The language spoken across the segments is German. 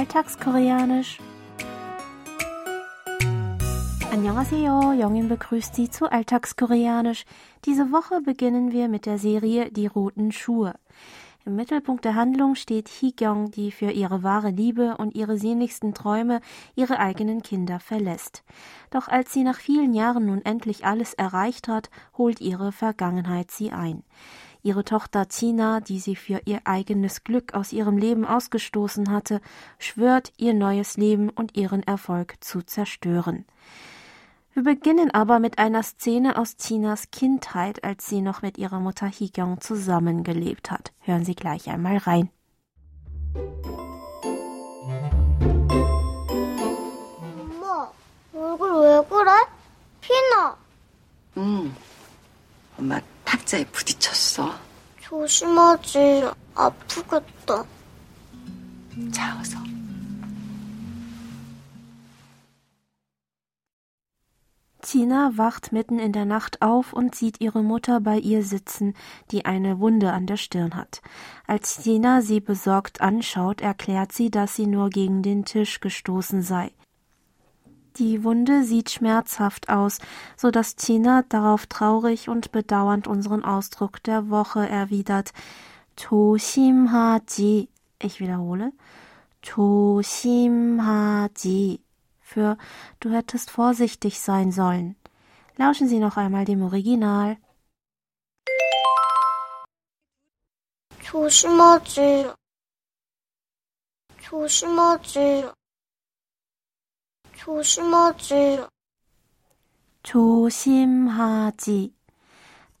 Alltagskoreanisch. Annyeonghaseyo, Jongin begrüßt Sie zu Alltagskoreanisch. Diese Woche beginnen wir mit der Serie Die roten Schuhe. Im Mittelpunkt der Handlung steht Hee-kyung, die für ihre wahre Liebe und ihre sehnlichsten Träume ihre eigenen Kinder verlässt. Doch als sie nach vielen Jahren nun endlich alles erreicht hat, holt ihre Vergangenheit sie ein. Ihre Tochter Tina, die sie für ihr eigenes Glück aus ihrem Leben ausgestoßen hatte, schwört, ihr neues Leben und ihren Erfolg zu zerstören. Wir beginnen aber mit einer Szene aus Tinas Kindheit, als sie noch mit ihrer Mutter Higyong zusammengelebt hat. Hören Sie gleich einmal rein. 엄마, 얼굴 왜 그래? 피나. 응. 엄마 탁자에 부딪혔어. 조심하지. 아프겠다. 자, 어서. Tina wacht mitten in der Nacht auf und sieht ihre Mutter bei ihr sitzen, die eine Wunde an der Stirn hat. Als Tina sie besorgt anschaut, erklärt sie, dass sie nur gegen den Tisch gestoßen sei. Die Wunde sieht schmerzhaft aus, so dass Tina darauf traurig und bedauernd unseren Ausdruck der Woche erwidert. 조심하지. Ich wiederhole. 조심하지. Für du hättest vorsichtig sein sollen. Lauschen Sie noch einmal dem Original. 조심하지. 조심하지. 조심하지. 조심하지.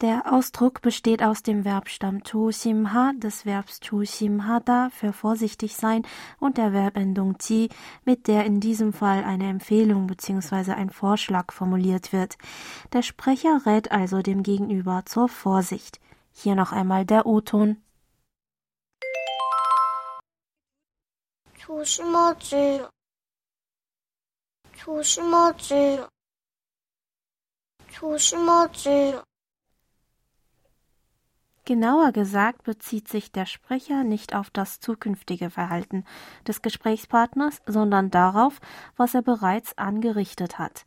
Der Ausdruck besteht aus dem Verbstamm 조심하 des Verbs 조심하다 für vorsichtig sein und der Verbendung 지, mit der in diesem Fall eine Empfehlung bzw. ein Vorschlag formuliert wird. Der Sprecher rät also dem Gegenüber zur Vorsicht. Hier noch einmal der O-Ton. 조심하지. 조심하지. 조심하지. Genauer gesagt bezieht sich der Sprecher nicht auf das zukünftige Verhalten des Gesprächspartners, sondern darauf, was er bereits angerichtet hat.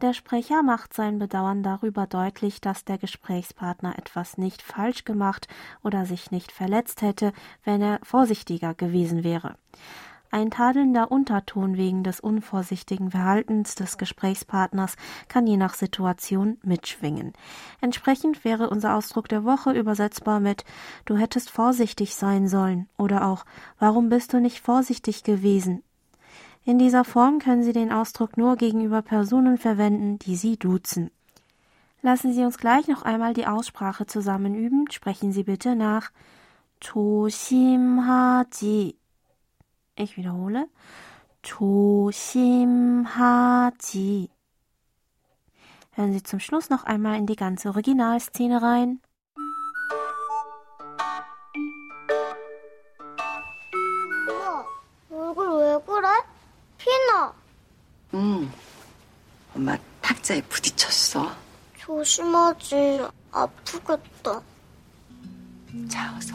Der Sprecher macht sein Bedauern darüber deutlich, dass der Gesprächspartner etwas nicht falsch gemacht oder sich nicht verletzt hätte, wenn er vorsichtiger gewesen wäre. Ein tadelnder Unterton wegen des unvorsichtigen Verhaltens des Gesprächspartners kann je nach Situation mitschwingen. Entsprechend wäre unser Ausdruck der Woche übersetzbar mit Du hättest vorsichtig sein sollen oder auch Warum bist du nicht vorsichtig gewesen? In dieser Form können Sie den Ausdruck nur gegenüber Personen verwenden, die Sie duzen. Lassen Sie uns gleich noch einmal die Aussprache zusammen üben. Sprechen Sie bitte nach. 조심하지. Ich wiederhole. 조심하지. Hören Sie zum Schluss noch einmal in die ganze Originalszene rein. 엄마, 얼굴 왜 그래? 피나. 응. 엄마 탁자에 부딪혔어. 조심하지. 아프겠다. 자, 어서.